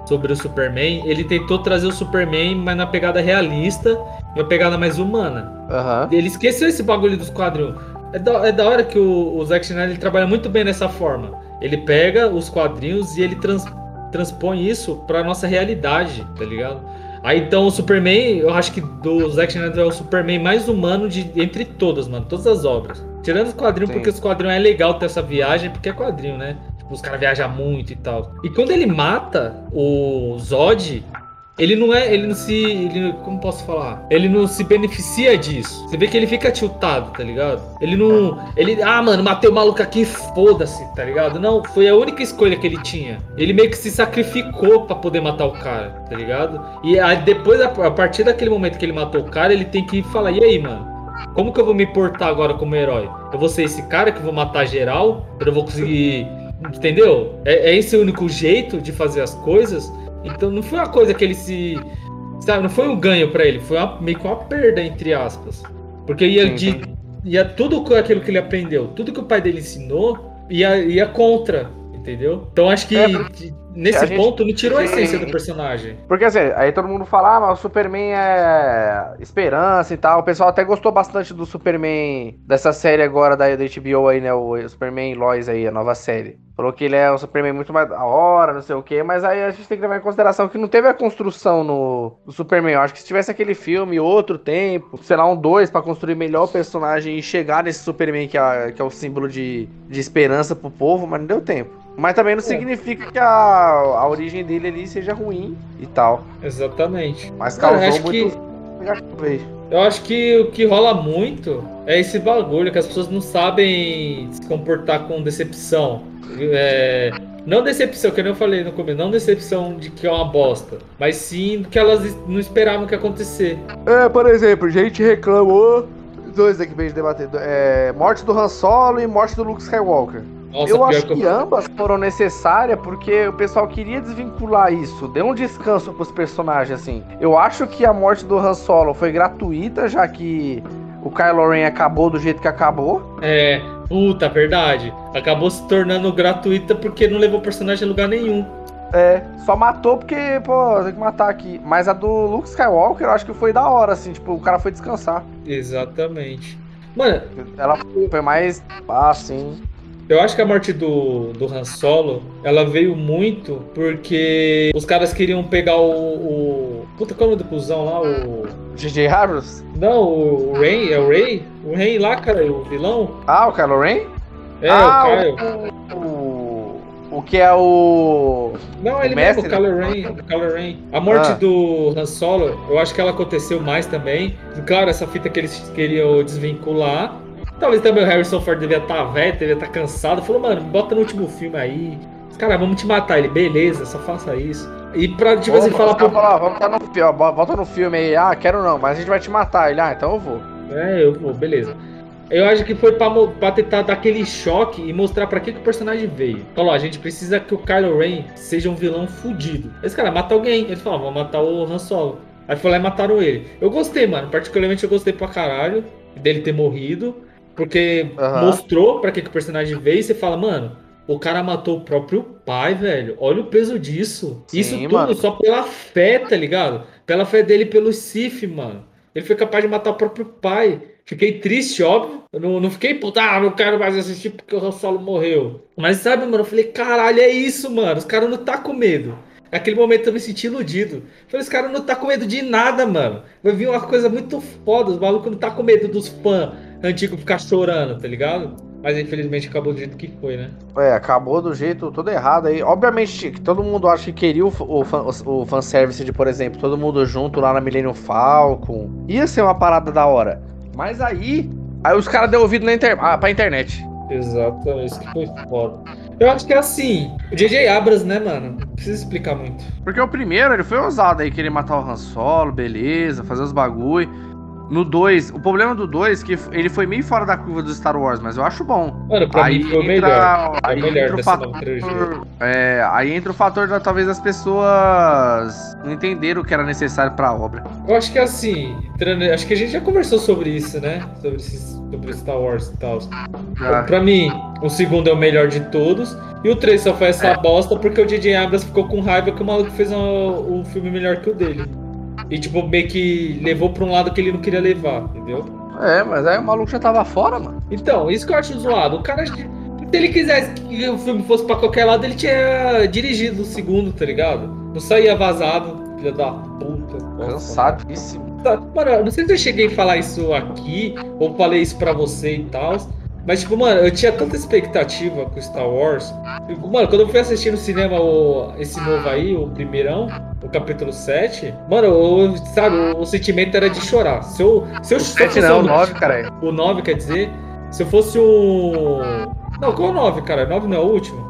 sobre o Superman, ele tentou trazer o Superman, mas na pegada realista e uma pegada mais humana. Uhum. Ele esqueceu esse bagulho dos quadrinhos. É da, é da hora que o, o Zack Snyder ele trabalha muito bem dessa forma. Ele pega os quadrinhos e ele trans, transpõe isso pra nossa realidade, tá ligado? Aí então o Superman, eu acho que do Zack Snyder é o Superman mais humano de entre todas, mano, todas as obras. Tirando os quadrinhos, Sim. porque os quadrinhos é legal ter essa viagem, porque é quadrinho, né? Os caras viajam muito e tal. E quando ele mata o Zod, ele não é. Ele não se. Ele, como posso falar? Ele não se beneficia disso. Você vê que ele fica tiltado, tá ligado? Ele não. Ele. Ah, mano, matei o maluco aqui, foda-se, tá ligado? Não, foi a única escolha que ele tinha. Ele meio que se sacrificou para poder matar o cara, tá ligado? E aí, depois, a partir daquele momento que ele matou o cara, ele tem que falar: e aí, mano? Como que eu vou me portar agora como herói? Eu vou ser esse cara que vou matar geral? Eu não vou conseguir Entendeu? É, é esse o único jeito de fazer as coisas. Então não foi uma coisa que ele se. Sabe, não foi um ganho para ele, foi uma, meio que uma perda, entre aspas. Porque ia, de, ia tudo aquilo que ele aprendeu, tudo que o pai dele ensinou, ia, ia contra, entendeu? Então acho que. É, nesse ponto não tirou a essência do personagem. Porque assim, aí todo mundo fala, ah, mas o Superman é esperança e tal. O pessoal até gostou bastante do Superman dessa série agora da, da HBO aí, né? O Superman Lois aí, a nova série. Falou que ele é um Superman muito mais da hora, não sei o que, mas aí a gente tem que levar em consideração que não teve a construção no, no Superman. Eu acho que se tivesse aquele filme, outro tempo, sei lá, um dois para construir melhor o personagem e chegar nesse Superman que é, que é o símbolo de, de esperança pro povo, mas não deu tempo. Mas também não É. significa que a, a origem dele ali seja ruim e tal. Exatamente. Mas Cara, causou acho muito. aí. Eu acho que o que rola muito é esse bagulho, que as pessoas não sabem se comportar com decepção. É, não decepção, que nem eu falei no começo, não decepção de que é uma bosta, mas sim que elas não esperavam que acontecer. É, por exemplo, gente reclamou. Dois aqui pra gente debater. É, morte do Han Solo e morte do Luke Skywalker. Nossa, eu acho que que ambas foram necessárias porque o pessoal queria desvincular isso, deu um descanso pros personagens, assim. Eu acho que a morte do Han Solo foi gratuita, já que o Kylo Ren acabou do jeito que acabou. É, puta, verdade. Acabou se tornando gratuita porque não levou o personagem a lugar nenhum. É, só matou porque, pô, tem que matar aqui. Mas a do Luke Skywalker eu acho que foi da hora, assim, tipo, o cara foi descansar. Exatamente. Mano, Ela foi mais. Ah, sim. Eu acho que a morte do, do Han Solo, ela veio muito porque os caras queriam pegar o. o... Puta, qual é o nome do cuzão lá? O. J.J. Abrams? Não, o Rey, é o Rey? O Rey lá, cara, o vilão? Ah, o Kylo Ren? É, ah, o Kylo. o, o, o que é o. Não, ele o mesmo, o? Kylo Ren, o Kylo Ren. A morte Ah. do Han Solo, eu acho que ela aconteceu mais também. Claro, essa fita que eles queriam desvincular. Talvez também o Harrison Ford devia estar velho, devia estar cansado. Falou, mano, bota no último filme aí. Os caras, vamos te matar. Ele, beleza, só faça isso. E pra, tipo assim, falar pro. falar, vamos tá no filme, volta no filme aí. Ah, quero não, mas a gente vai te matar. Ele, ah, então eu vou. É, eu vou, beleza. Eu acho que foi pra, pra tentar dar aquele choque e mostrar pra que, que o personagem veio. Falou, a gente precisa que o Kylo Ren seja um vilão fudido. Esse cara mata alguém. Ele falou, vamos matar o Han Solo. Aí foi lá e mataram ele. Eu gostei, mano. Particularmente eu gostei pra caralho dele ter morrido. Porque Aham. mostrou pra que, que o personagem veio e você fala, mano, o cara matou o próprio pai, velho. Olha o peso disso. Sim, Isso tudo mano. só pela fé, tá ligado? Pela fé dele pelo Sif, mano. Ele foi capaz de matar o próprio pai. Fiquei triste, óbvio. Eu não, não fiquei, puta, ah, não quero mais assistir porque o Solo morreu. Mas sabe, mano, eu falei, caralho, é isso, mano. Os caras não tá com medo. Naquele momento eu me senti iludido. Falei, os caras não tá com medo de nada, mano. Vai vir uma coisa muito foda. Os malucos não tá com medo dos fãs antigos ficar chorando, tá ligado? Mas infelizmente acabou do jeito que foi, né? É, acabou do jeito todo errado aí. Obviamente que todo mundo acha que queria o, o, fan, o, o fanservice de, por exemplo, todo mundo junto lá na Millennium Falcon. Ia ser uma parada da hora. Mas aí. Aí os caras deu ouvido na inter, ah, pra internet. Exatamente, isso que foi foda. Eu acho que é assim, o J.J. Abrams, né, mano? Não precisa explicar muito. Porque o primeiro, ele foi ousado aí, querer matar o Han Solo, beleza, fazer os bagulho. No 2, o problema do 2 é que ele foi meio fora da curva do Star Wars, mas eu acho bom. Mano, pra aí mim foi entra, melhor. Aí melhor entra o fator, é, aí entra o fator da talvez as pessoas não entenderam o que era necessário pra obra. Eu acho que assim, acho que a gente já conversou sobre isso, né? Sobre, esses, sobre Star Wars e tal. Já. Pra mim, o segundo é o melhor de todos. E o 3 só foi essa É. bosta porque o J.J. Abrams ficou com raiva que o maluco fez um, um filme melhor que o dele. E, tipo, meio que levou pra um lado que ele não queria levar, entendeu? É, mas aí o maluco já tava fora, mano. Então, isso que eu acho zoado. O cara, se ele quisesse que o filme fosse pra qualquer lado, ele tinha dirigido o segundo, tá ligado? Não saía vazado, filha da puta. Cansadíssimo. Mano, eu não sei se eu cheguei a falar isso aqui, ou falei isso pra você e tal. Mas, tipo, mano, eu tinha tanta expectativa com Star Wars. Mano, quando eu fui assistir no cinema o- esse novo aí, o primeirão, o capítulo 7, mano, eu- sabe, o, o sentimento era de chorar. Se eu, se eu O se eu 7 fosse não, o 9, cara. o 9, quer dizer, se eu fosse um. Não, qual é o 9, cara? 9 não é o último?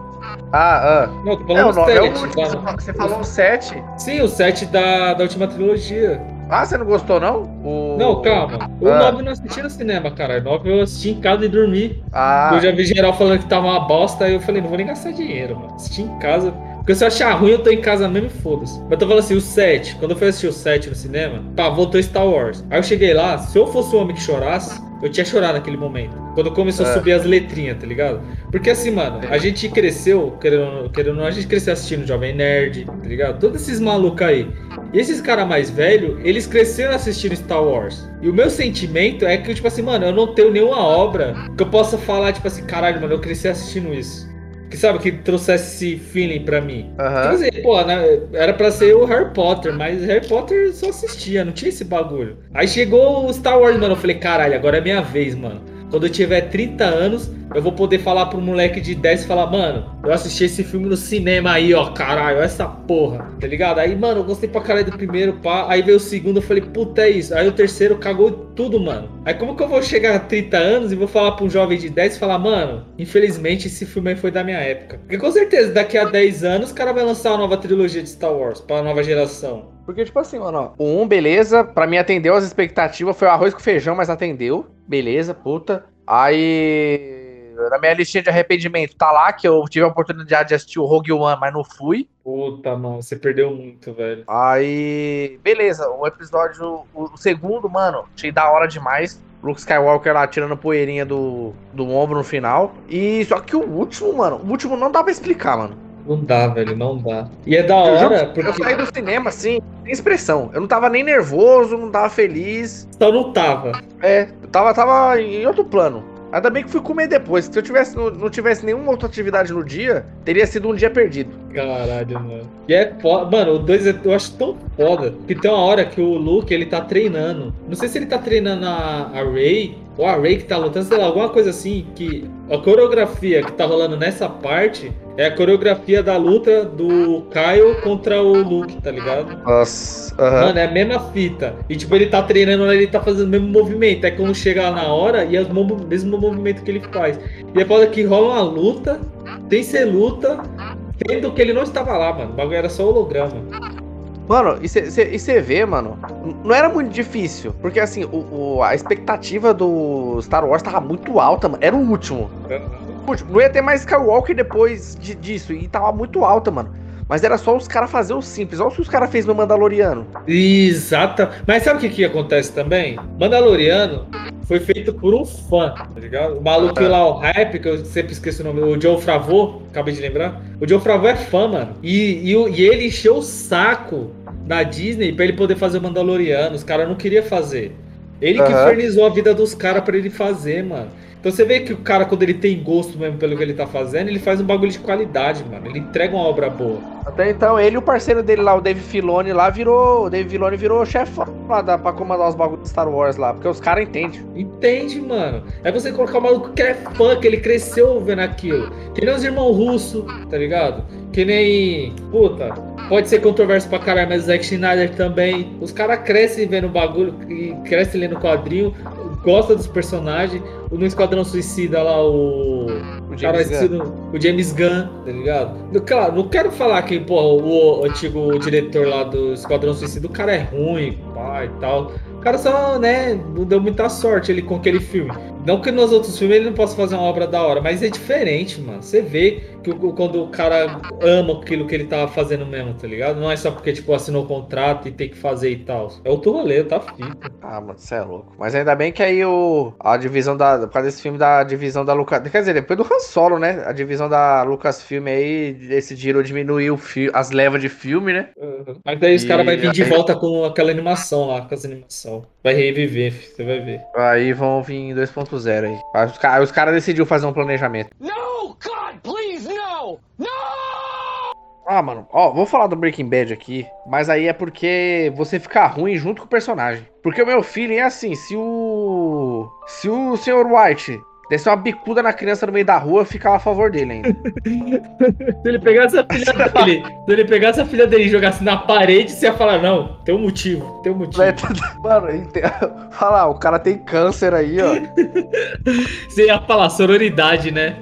Ah, ah. Não, tô falando o do 9 é o 7. último. Você falou- Você falou o 7. Sim, o 7 da, da última trilogia. Ah, você não gostou, não? O... Não, calma. O Ah. 9 eu não assisti no cinema, cara. O 9 eu assisti em casa e dormi. Ah, Eu já vi geral falando que tava uma bosta, aí eu falei, não vou nem gastar dinheiro, mano. Assisti em casa. Porque se eu achar ruim, eu tô em casa mesmo e foda-se. Mas eu tô falando assim, o 7, quando eu fui assistir o 7 no cinema, pá, voltou Star Wars. Aí eu cheguei lá, se eu fosse o homem que chorasse, eu tinha chorado naquele momento. Quando começou a É. subir as letrinhas, tá ligado? Porque assim, mano, a gente cresceu, querendo, querendo a gente cresceu assistindo Jovem Nerd, tá ligado? Todos esses malucos aí. E esses caras mais velhos, eles cresceram assistindo Star Wars. E o meu sentimento é que, tipo assim, mano, eu não tenho nenhuma obra que eu possa falar, tipo assim, caralho, mano, eu cresci assistindo isso. Que sabe, que trouxesse esse feeling pra mim. Quer aham. dizer, pô, né, era pra ser o Harry Potter, mas Harry Potter só assistia, não tinha esse bagulho. Aí chegou o Star Wars, mano, eu falei, caralho, agora é minha vez, mano. Quando eu tiver 30 anos, eu vou poder falar pro moleque de 10 e falar, mano, eu assisti esse filme no cinema aí, ó, caralho, essa porra, tá ligado? Aí, mano, eu gostei pra caralho do primeiro, pá. Aí veio o segundo, eu falei, puta, é isso. Aí o terceiro cagou tudo, mano. Aí como que eu vou chegar a 30 anos e vou falar pra um jovem de 10 e falar, mano, infelizmente esse filme aí foi da minha época. Porque com certeza, daqui a 10 anos, o cara vai lançar uma nova trilogia de Star Wars pra nova geração. Porque, tipo assim, mano, ó, o 1, beleza, pra mim atendeu as expectativas, foi o arroz com feijão, mas atendeu, beleza, puta. Aí, na minha listinha de arrependimento, tá lá que eu tive a oportunidade de assistir o Rogue One, mas não fui. Puta, mano, você perdeu muito, velho. Aí, beleza, o episódio, o, o segundo, mano, achei da hora demais. Luke Skywalker lá tirando poeirinha do, do ombro no final. E só que o último, mano, o último não dá pra explicar, mano. Não dá, velho, não dá. E é da Eu, hora, juro, porque eu saí do cinema, assim, sem expressão. Eu não tava nem nervoso, não tava feliz. só não tava. É, eu tava, tava em outro plano. Ainda bem que fui comer depois. Se eu tivesse, não, não tivesse nenhuma outra atividade no dia, teria sido um dia perdido. Caralho, mano. E é foda. Mano, o 2 eu acho tão foda. Que tem uma hora que o Luke ele tá treinando. Não sei se ele tá treinando a, a Ray ou a Ray que tá lutando, sei lá, alguma coisa assim. Que a coreografia que tá rolando nessa parte é a coreografia da luta do Kyle contra o Luke, tá ligado? Nossa, aham. Mano, é a mesma fita. E tipo, ele tá treinando, ele tá fazendo o mesmo movimento. É quando chega lá na hora e é o mo- mesmo movimento que ele faz. E é foda que rola uma luta, tem ser luta, sendo que ele não estava lá, mano. O bagulho era só holograma. Mano, e você vê, mano, não era muito difícil. Porque assim, o, o- a expectativa do Star Wars tava muito alta, mano. Era o último. O último. Não ia ter mais Skywalker depois de- disso. E tava muito alta, mano. Mas era só os caras fazer o simples. Olha o que os caras fez no Mandaloriano. Exata. Mas sabe o que, que acontece também? Mandaloriano foi feito por um fã, tá ligado? O maluquinho lá, o hype, que eu sempre esqueço o nome, o Joe Favreau, acabei de lembrar. O Joe Favreau é fã, mano. E, e, e ele encheu o saco da Disney pra ele poder fazer o Mandaloriano. Os caras não queriam fazer. Ele que Aham. infernizou a vida dos caras pra ele fazer, mano. Então você vê que o cara, quando ele tem gosto mesmo pelo que ele tá fazendo, ele faz um bagulho de qualidade, mano. Ele entrega uma obra boa. Até então, ele e o parceiro dele lá, o Dave Filoni, lá virou. O Dave Filoni virou chefão lá da, pra comandar os bagulhos de Star Wars lá. Porque os caras entendem. Entende, mano? É você colocar o maluco que é fã, que ele cresceu vendo aquilo. Que nem os irmãos russos, tá ligado? Que nem. Puta, pode ser controverso pra caralho, mas o Zack Schneider também. Os caras crescem vendo o bagulho, crescem lendo quadrinho, gosta dos personagens. No Esquadrão Suicida lá, o. O Cara, James esse Gunn. o James Gunn, tá ligado? Claro, não quero falar que, pô, o antigo diretor lá do Esquadrão Suicida, o cara é ruim, pai e tal. O cara só, né, não deu muita sorte ele com aquele filme. Não que nos outros filmes ele não possa fazer uma obra da hora, mas é diferente, mano. Você vê que quando o cara ama aquilo que ele tava fazendo mesmo, tá ligado? Não é só porque, tipo, assinou o contrato e tem que fazer e tal. É outro rolê, tá fita. Ah, mano, você é louco. Mas ainda bem que aí o, a divisão da. Por causa desse filme da divisão da Lucas. Quer dizer, depois do Han Solo, né? A divisão da Lucasfilm aí decidiram diminuir o fi, as levas de filme, né? Mas daí os E caras vão vir de volta com aquela animação lá, com as animação. Vai reviver, filho, você vai ver. Aí vão vir 2.0 aí. Aí os, os caras decidiram fazer um planejamento. No! No! No! Ah, mano, ó, vou falar do Breaking Bad aqui, mas aí é porque você fica ruim junto com o personagem. Porque o meu feeling é assim, se o. Se o Sr. White desse uma bicuda na criança no meio da rua, ficava a favor dele ainda. Se ele pegasse a filha dele, se ele pegasse a filha dele e jogasse na parede, você ia falar, não, tem um motivo, tem um motivo. Mano, ente- fala, o cara tem câncer aí, ó. Você ia falar sororidade, né?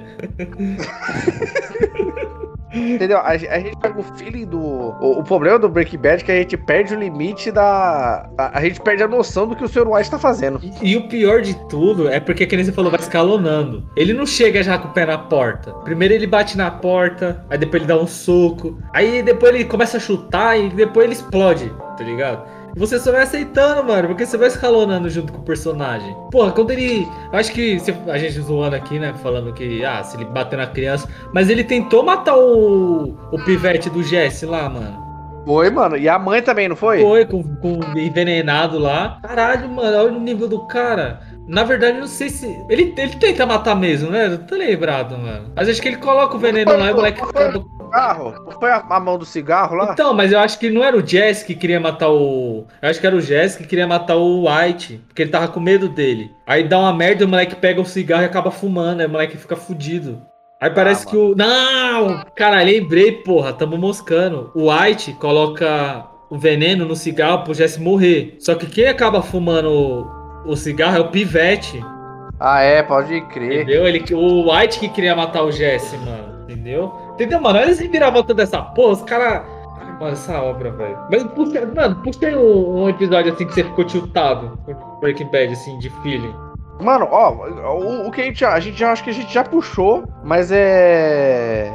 Entendeu? A, a gente pega o feeling do. O, o problema do Breaking Bad é que a gente perde o limite da. A, a gente perde a noção do que o Sr. White tá fazendo. E, e o pior de tudo é porque, que nem você falou, vai escalonando. Ele não chega já com o pé na porta. Primeiro ele bate na porta, aí depois ele dá um soco, aí depois ele começa a chutar e depois ele explode, tá ligado? Você só vai aceitando, mano, porque você vai escalonando junto com o personagem. Porra, quando ele. Acho que se- a gente zoando aqui, né? Falando que, ah, se ele bateu na criança. Mas ele tentou matar o. O pivete do Jesse lá, mano. Foi, mano. E a mãe também, não foi? Foi, com, com envenenado lá. Caralho, mano, olha o nível do cara. Na verdade, eu não sei se. Ele, ele tenta matar mesmo, né? Eu tô lembrado, mano. Mas acho que ele coloca o veneno lá e o moleque fica. cigarro? Não foi a, a mão do cigarro lá? Então, mas eu acho que não era o Jesse que queria matar o. Eu acho que era o Jesse que queria matar o White, porque ele tava com medo dele. Aí dá uma merda, o moleque pega o cigarro e acaba fumando, aí o moleque fica fudido. Aí parece Ah, que o. Não! Cara, lembrei, porra, tamo moscando. O White coloca o veneno no cigarro pro Jesse morrer. Só que quem acaba fumando o, cigarro é o Pivete. Ah, é, pode crer. Entendeu? Ele, o White que queria matar o Jesse, mano. Entendeu? Entendeu, mano? Olha esse viravolta dessa porra, os caras. Mano, essa obra, velho. Mas, puxa, mano, puxa aí um, um episódio assim que você ficou tiltado com Breaking Bad, assim, de feeling. Mano, ó, o, o que a gente, a gente já acho que a gente já puxou, mas é.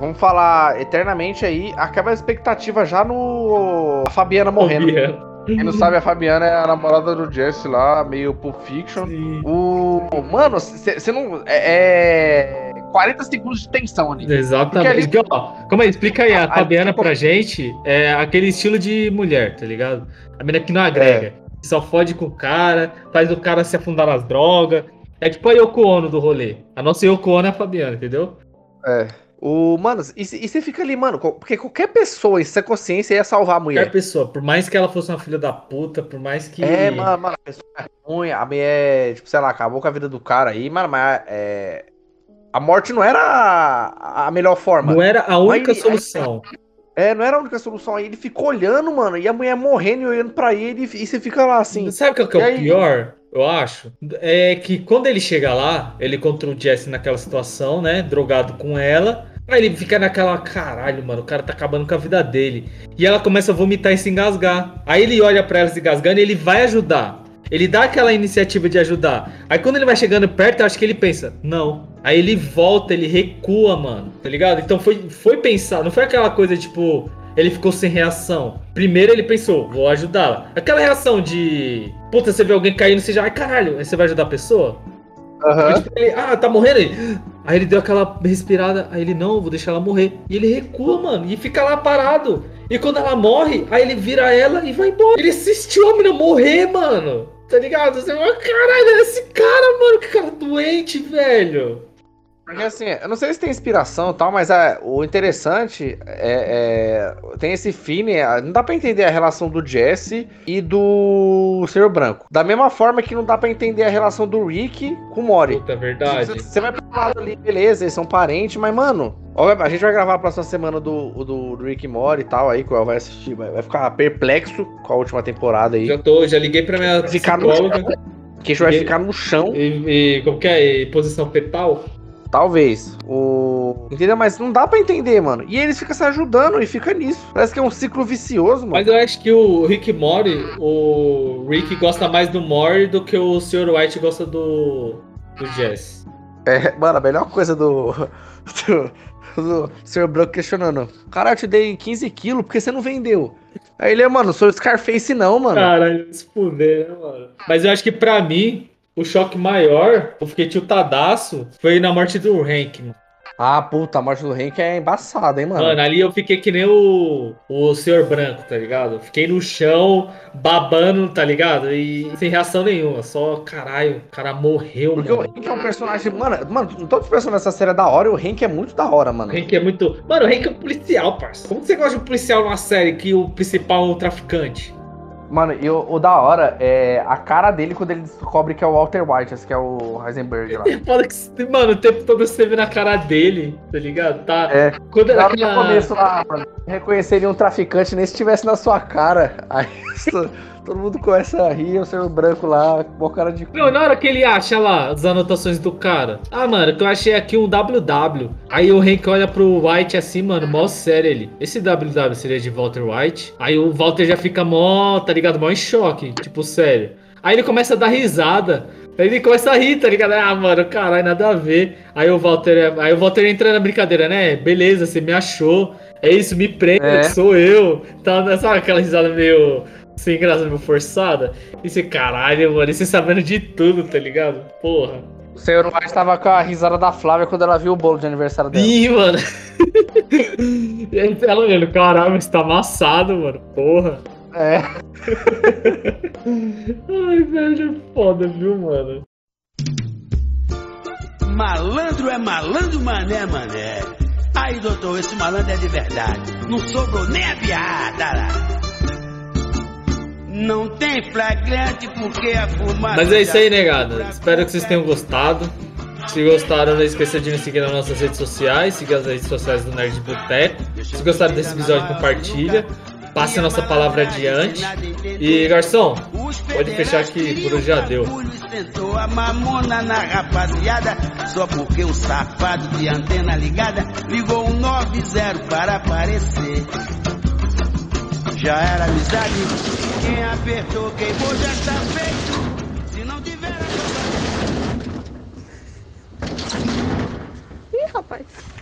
Vamos falar eternamente aí. Acaba a expectativa já no. A Fabiana morrendo. Fabiano. Quem não sabe, a Fabiana é a namorada do Jesse lá, meio Pulp Fiction. Sim. O. Mano, você não. É, é. 40 segundos de tensão ali. Exatamente. Ó, Como é? Explica aí, a Ah, Fabiana tipo- pra gente é aquele estilo de mulher, tá ligado? A menina que não agrega. que Só fode com o cara, faz o cara se afundar nas drogas. É tipo a Yoko Ono do rolê. A nossa Yoko Ono é a Fabiana, entendeu? O. Mano, e você fica ali, mano, porque qualquer pessoa em consciência ia salvar a Qualquer mulher. pessoa, por mais que ela fosse uma filha da puta, por mais que. É, mano, mano, a pessoa é ruim, a mulher, tipo, sei lá, acabou com a vida do cara aí, mano, mas é. A morte não era a, a melhor forma. Não era a única Aí- solução. É, não era a única solução. Aí ele ficou olhando, mano, e a mulher morrendo e olhando pra ele, e você fica lá assim. Sabe o que é, o E aí? pior? Eu acho. É que quando ele chega lá, ele contra o Jesse naquela situação, né? Drogado com ela. Aí ele fica naquela, caralho, mano, o cara tá acabando com a vida dele. E ela começa a vomitar e se engasgar. Aí ele olha pra ela se engasgando e ele vai ajudar. Ele dá aquela iniciativa de ajudar. Aí quando ele vai chegando perto, eu acho que ele pensa, não. Aí ele volta, ele recua, mano. Tá ligado? Então foi, foi pensar, não foi aquela coisa tipo, ele ficou sem reação. Primeiro ele pensou, vou ajudá-la. Aquela reação de. Puta, você vê alguém caindo, você já. Ai caralho, aí você vai ajudar a pessoa? Tipo, ele, ah, tá morrendo aí. Aí ele deu aquela respirada, aí ele, não, vou deixar ela morrer. E ele recua, mano, e fica lá parado. E quando ela morre, aí ele vira ela e vai embora. Ele assistiu a menina morrer, mano. Tá ligado? Você fala, caralho, esse cara, mano, que cara doente, velho. Porque assim, eu não sei se tem inspiração e tal, mas é, o interessante é, é- Tem esse feeling. é, Não dá pra entender a relação do Jesse e do Senhor Branco. Da mesma forma que não dá pra entender a relação do Rick com o Mori. Puta, é verdade. Você você vai pro lado ali, beleza, eles são parentes, mas, mano, a gente vai gravar a próxima semana do, do, do Rick Mori e tal, aí, que o El vai assistir, vai, ficar perplexo com a última temporada aí. Já tô, já liguei pra minha Ficar no psicóloga. Que a gente vai ficar no chão, E, e como que é? E posição fetal? Talvez. O... Entendeu? Mas não dá pra entender, mano. E eles ficam se ajudando e fica nisso. Parece que é um ciclo vicioso, mano. Mas eu acho que o Rick Mori, o Rick gosta mais do Mori do que o Sr. White gosta do, do Jess. É, mano, a melhor coisa do. do, do Sr. Branco questionando. Cara, eu te dei 15 quilos porque você não vendeu. Aí ele, mano, sou Scarface não, mano. Caralho, se fuder, né, mano? Mas eu acho que pra mim, o choque maior, eu fiquei tiltadaço, foi na morte do Hank, mano. Ah, puta, a morte do Hank é embaçada, hein, mano. Mano, ali eu fiquei que nem o, o Sr. Branco, tá ligado? Fiquei no chão, babando, tá ligado? E sem reação nenhuma, só caralho, o cara morreu, Porque o mano. Hank é um personagem. Mano, mano, todos os personagens dessa série é da hora e o Hank é muito da hora, mano. O Hank é muito. Mano, o Hank é um policial, parça. Como que você gosta de um policial numa série que o principal é um traficante? Mano, e o, o da hora é a cara dele quando ele descobre que é o Walter White, esse que é o Heisenberg lá. É que, mano, o tempo todo você vê na cara dele, tá ligado? Tá. É. Quando era Lá no aquela. começo lá, mano, reconheceria um traficante nem se estivesse na sua cara. Aí isso- todo mundo começa a rir, o seu branco lá, com cara de. Meu, na hora que ele acha lá as anotações do cara. Ah, mano, que eu achei aqui um WW. Aí o Hank olha pro White assim, mano, mó sério ele. Esse WW seria de Walter White. Aí o Walter já fica mó, tá ligado? Mó em choque, tipo, sério. Aí ele começa a dar risada. Aí ele começa a rir, tá ligado? Ah, mano, caralho, nada a ver. Aí o Walter, aí o Walter entra na brincadeira, né? Beleza, você me achou. É isso, me prenda, É. que sou eu. Tá, sabe aquela risada meio sem graça, meio forçada? Esse caralho, mano, e você sabendo de tudo, tá ligado? Porra. O senhor White tava com a risada da Flávia quando ela viu o bolo de aniversário dela. Ih, mano. E aí ela olhando, caralho, você tá amassado, mano. Porra. É. Ai, velho, é foda, viu, mano? Malandro é malandro, mané, mané. Aí, doutor, esse malandro é de verdade. Não sobrou nem a piada lá. Não tem flagrante porque a fumaça. Mas é isso aí, negada. Espero que vocês tenham gostado. Se gostaram, não esqueça de nos seguir nas nossas redes sociais, seguir as redes sociais do Nerd Boteco. Se gostaram desse episódio, compartilha. Passe a nossa palavra adiante. E garçom, pode fechar que por hoje já deu. Sentou a mamona na rapaziada, só porque um safado de antena ligada ligou um 90 para aparecer. Já era amizade, quem apertou, queimou, já está feito. Se não tiver a Ih, rapaz.